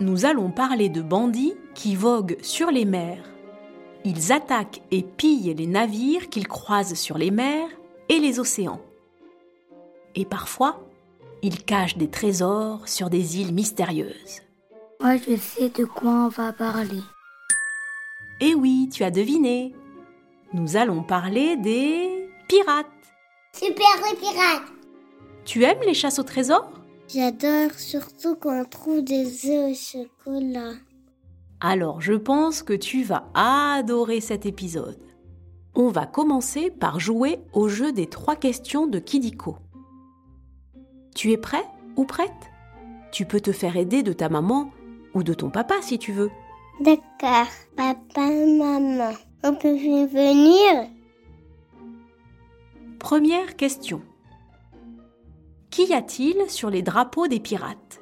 nous allons parler de bandits qui voguent sur les mers. Ils attaquent et pillent les navires qu'ils croisent sur les mers et les océans. Et parfois, ils cachent des trésors sur des îles mystérieuses. Moi, je sais de quoi on va parler. Eh oui, tu as deviné. Nous allons parler des pirates. Super les pirates Tu aimes les chasses au trésor? J'adore surtout quand on trouve des œufs au chocolat. Alors je pense que tu vas adorer cet épisode. On va commencer par jouer au jeu des trois questions de Kidiko. Tu es prêt ou prête? Tu peux te faire aider de ta maman ou de ton papa si tu veux. D'accord, papa, maman. On peut venir? Première question. Qu'y a-t-il sur les drapeaux des pirates?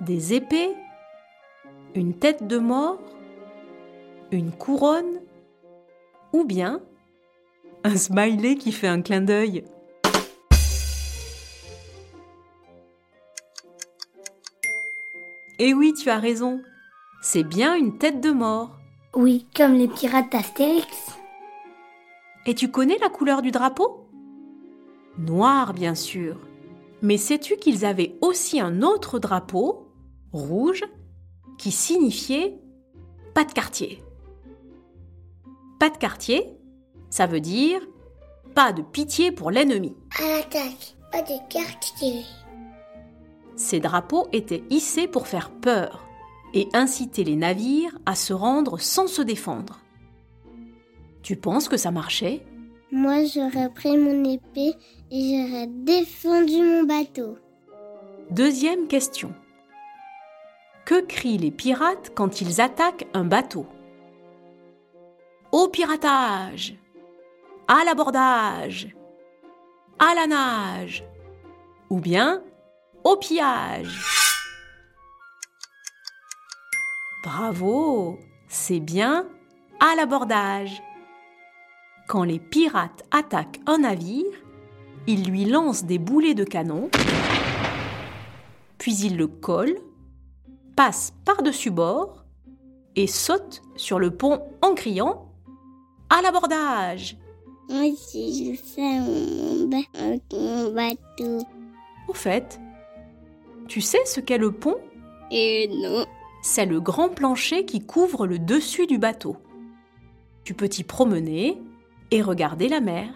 Des épées? Une tête de mort? Une couronne? Ou bien un smiley qui fait un clin d'œil? Eh oui, tu as raison. C'est bien une tête de mort. Oui, comme les pirates d'Astérix. Et tu connais la couleur du drapeau? Noir, bien sûr. Mais sais-tu qu'ils avaient aussi un autre drapeau, rouge, qui signifiait pas de quartier Pas de quartier, ça veut dire pas de pitié pour l'ennemi. À l'attaque, pas de quartier. Ces drapeaux étaient hissés pour faire peur et inciter les navires à se rendre sans se défendre. Tu penses que ça marchait? Moi, j'aurais pris mon épée et j'aurais défendu mon bateau. Deuxième question. Que crient les pirates quand ils attaquent un bateau? Au piratage À l'abordage À la nage Ou bien au pillage? Bravo C'est bien à l'abordage. Quand les pirates attaquent un navire, ils lui lancent des boulets de canon, puis ils le collent, passent par-dessus bord et sautent sur le pont en criant À l'abordage Moi aussi, je fais mon, bateau. Au fait, tu sais ce qu'est le pont? Et non. C'est le grand plancher qui couvre le dessus du bateau. Tu peux t'y promener et regarder la mer.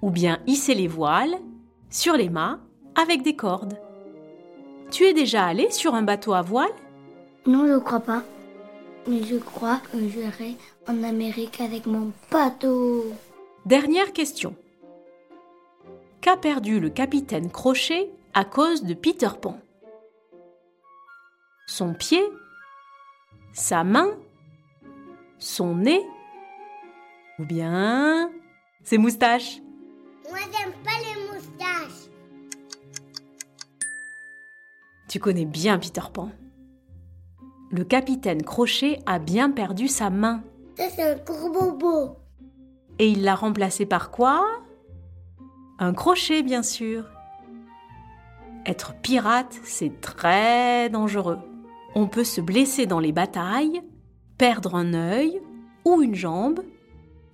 Ou bien hisser les voiles sur les mâts avec des cordes. Tu es déjà allé sur un bateau à voile? Non, je crois pas. Mais je crois que j'irai en Amérique avec mon bateau. Dernière question. Qu'a perdu le capitaine Crochet à cause de Peter Pan? Son pied Sa main Son nez Ou bien ses moustaches Moi, j'aime pas les moustaches. Tu connais bien Peter Pan. Le capitaine Crochet a bien perdu sa main. Ça, c'est un gros bobo. Et il l'a remplacé par quoi? Un crochet, bien sûr. Être pirate, c'est très dangereux. On peut se blesser dans les batailles, perdre un œil ou une jambe.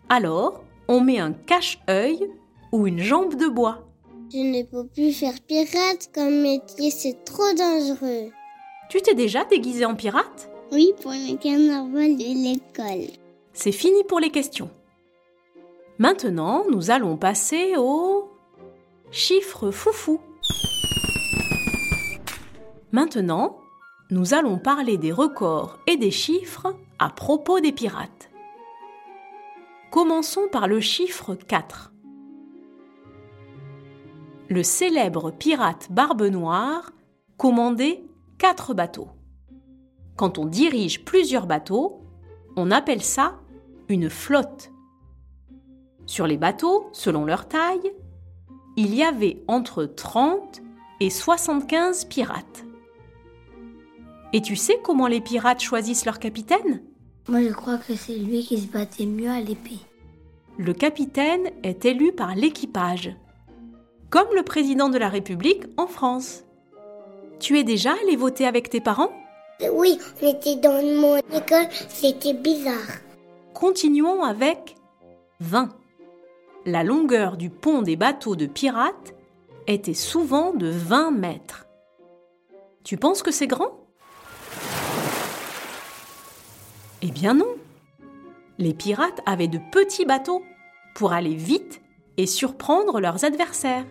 Alors, on met un cache-œil ou une jambe de bois. Je ne peux plus faire pirate comme métier, c'est trop dangereux. Tu t'es déjà déguisé en pirate? Oui, pour le carnaval de l'école. C'est fini pour les questions. Maintenant, nous allons passer au chiffre foufou. Maintenant, nous allons parler des records et des chiffres à propos des pirates. Commençons par le chiffre 4. Le célèbre pirate Barbe Noire commandait quatre bateaux. Quand on dirige plusieurs bateaux, on appelle ça une flotte. Sur les bateaux, selon leur taille, il y avait entre 30 et 75 pirates. Et tu sais comment les pirates choisissent leur capitaine? Moi, je crois que c'est lui qui se battait mieux à l'épée. Le capitaine est élu par l'équipage, comme le président de la République en France. Tu es déjà allé voter avec tes parents? Oui, on était dans mon école, c'était bizarre. Continuons avec 20. La longueur du pont des bateaux de pirates était souvent de 20 mètres. Tu penses que c'est grand? Eh bien non. Les pirates avaient de petits bateaux pour aller vite et surprendre leurs adversaires.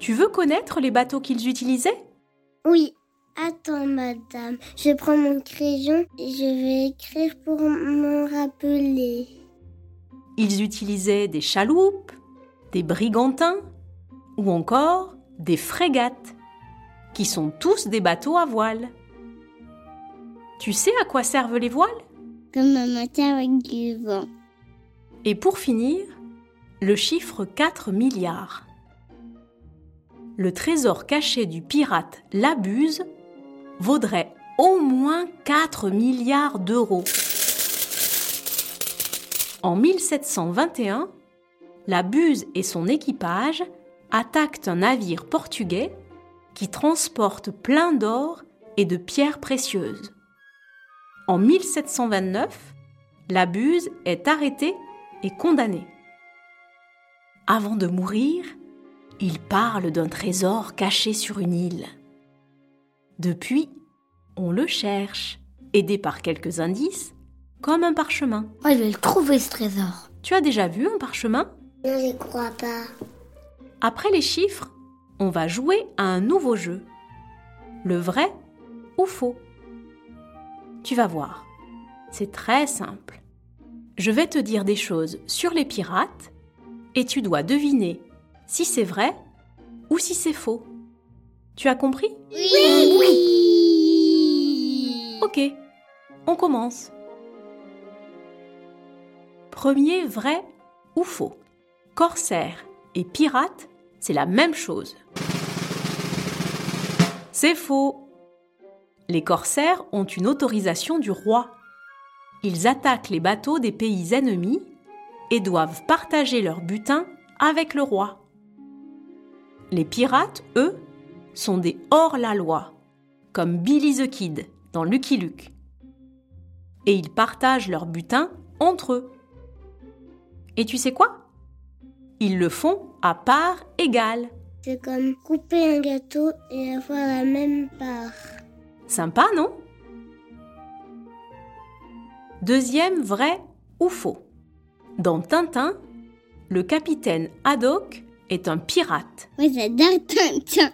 Tu veux connaître les bateaux qu'ils utilisaient? Oui. Attends, madame, je prends mon crayon et je vais écrire pour m'en rappeler. Ils utilisaient des chaloupes, des brigantins ou encore des frégates, qui sont tous des bateaux à voile. Tu sais à quoi servent les voiles? Comme un moteur avec du vent. Et pour finir, le chiffre 4 milliards. Le trésor caché du pirate Labuse vaudrait au moins 4 milliards d'euros. En 1721, la Buse et son équipage attaquent un navire portugais qui transporte plein d'or et de pierres précieuses. En 1729, la Buse est arrêtée et condamné. Avant de mourir, il parle d'un trésor caché sur une île. Depuis, on le cherche, aidé par quelques indices, comme un parchemin. Moi, je vais le trouver, ce trésor. Tu as déjà vu un parchemin? Non, je crois pas. Après les chiffres, on va jouer à un nouveau jeu. Le vrai ou faux? Tu vas voir. C'est très simple. Je vais te dire des choses sur les pirates et tu dois deviner si c'est vrai ou si c'est faux. Tu as compris? Oui, oui. Ok, on commence. Premier vrai ou faux Corsaire et pirate, c'est la même chose. C'est faux. Les corsaires ont une autorisation du roi. Ils attaquent les bateaux des pays ennemis et doivent partager leur butin avec le roi. Les pirates, eux, sont des hors-la-loi, comme Billy the Kid dans Lucky Luke. Et ils partagent leur butin entre eux. Et tu sais quoi? Ils le font à part égale. C'est comme couper un gâteau et avoir la même part. Sympa, non? Deuxième vrai ou faux Dans Tintin, le capitaine Haddock est un pirate. J'adore Tintin.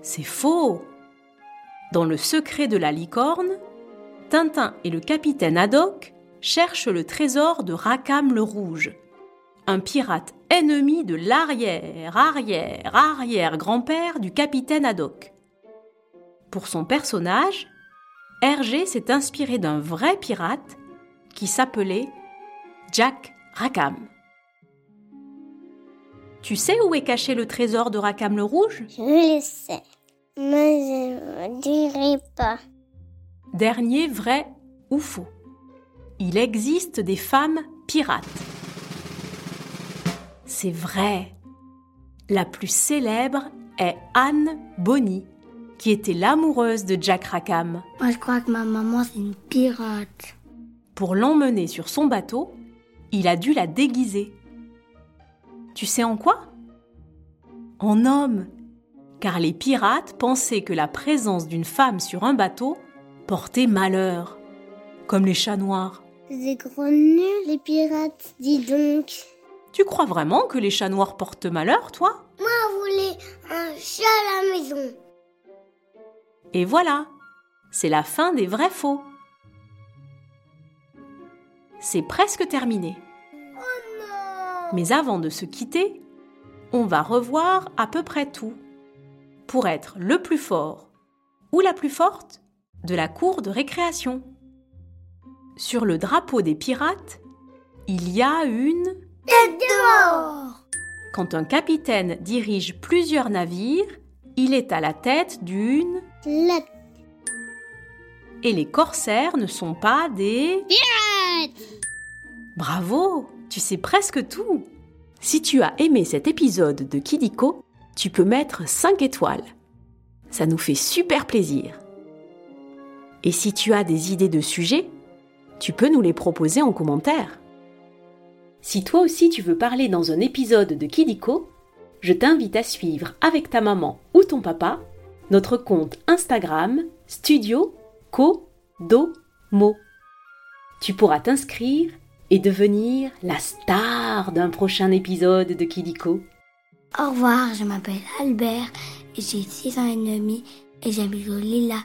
C'est faux Dans Le secret de la licorne, Tintin et le capitaine Haddock cherchent le trésor de Rackham le Rouge, un pirate ennemi de l'arrière, arrière, arrière grand-père du capitaine Haddock. Pour son personnage, Hergé s'est inspiré d'un vrai pirate qui s'appelait Jack Rackham. Tu sais où est caché le trésor de Rackham le Rouge? Je le sais. Mais je ne dirai pas. Dernier vrai ou faux Il existe des femmes pirates. C'est vrai. La plus célèbre est Anne Bonny, qui était l'amoureuse de Jack Rackham. Moi, je crois que ma maman, c'est une pirate. Pour l'emmener sur son bateau, il a dû la déguiser. Tu sais en quoi? En homme, car les pirates pensaient que la présence d'une femme sur un bateau portait malheur, comme les chats noirs. C'est gros nuls, les pirates, dis donc. Tu crois vraiment que les chats noirs portent malheur, toi? Moi, je voulais un chat à la maison. Et voilà, c'est la fin des vrais faux. C'est presque terminé. Mais avant de se quitter, on va revoir à peu près tout. pour être le plus fort ou la plus forte de la cour de récréation. Sur le drapeau des pirates, il y a une Tête Quand un capitaine dirige plusieurs navires, il est à la tête d'une Flotte. et les corsaires ne sont pas des Bravo, tu sais presque tout. Si tu as aimé cet épisode de Kidiko, tu peux mettre 5 étoiles. Ça nous fait super plaisir. Et si tu as des idées de sujets, tu peux nous les proposer en commentaire. Si toi aussi tu veux parler dans un épisode de Kidiko, je t'invite à suivre avec ta maman ou ton papa notre compte Instagram Studio Co Do Mo. Tu pourras t'inscrire et devenir la star d'un prochain épisode de Kidiko. Au revoir, je m'appelle Albert j'ai 6 ans et demi et j'habite au Lila.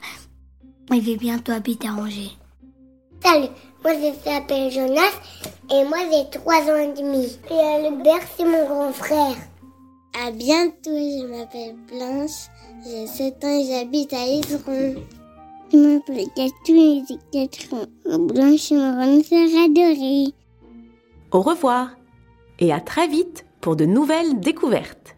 Et vais bientôt habiter à Angers. Salut, moi je m'appelle Jonas et moi j'ai 3 ans et demi. Et Albert c'est mon grand frère. À bientôt, je m'appelle Blanche, j'ai 7 ans et j'habite à Isron. Je m'appelle Catou et j'ai 4 ans. Blanche est ma grande sœur adorée. Au revoir et à très vite pour de nouvelles découvertes.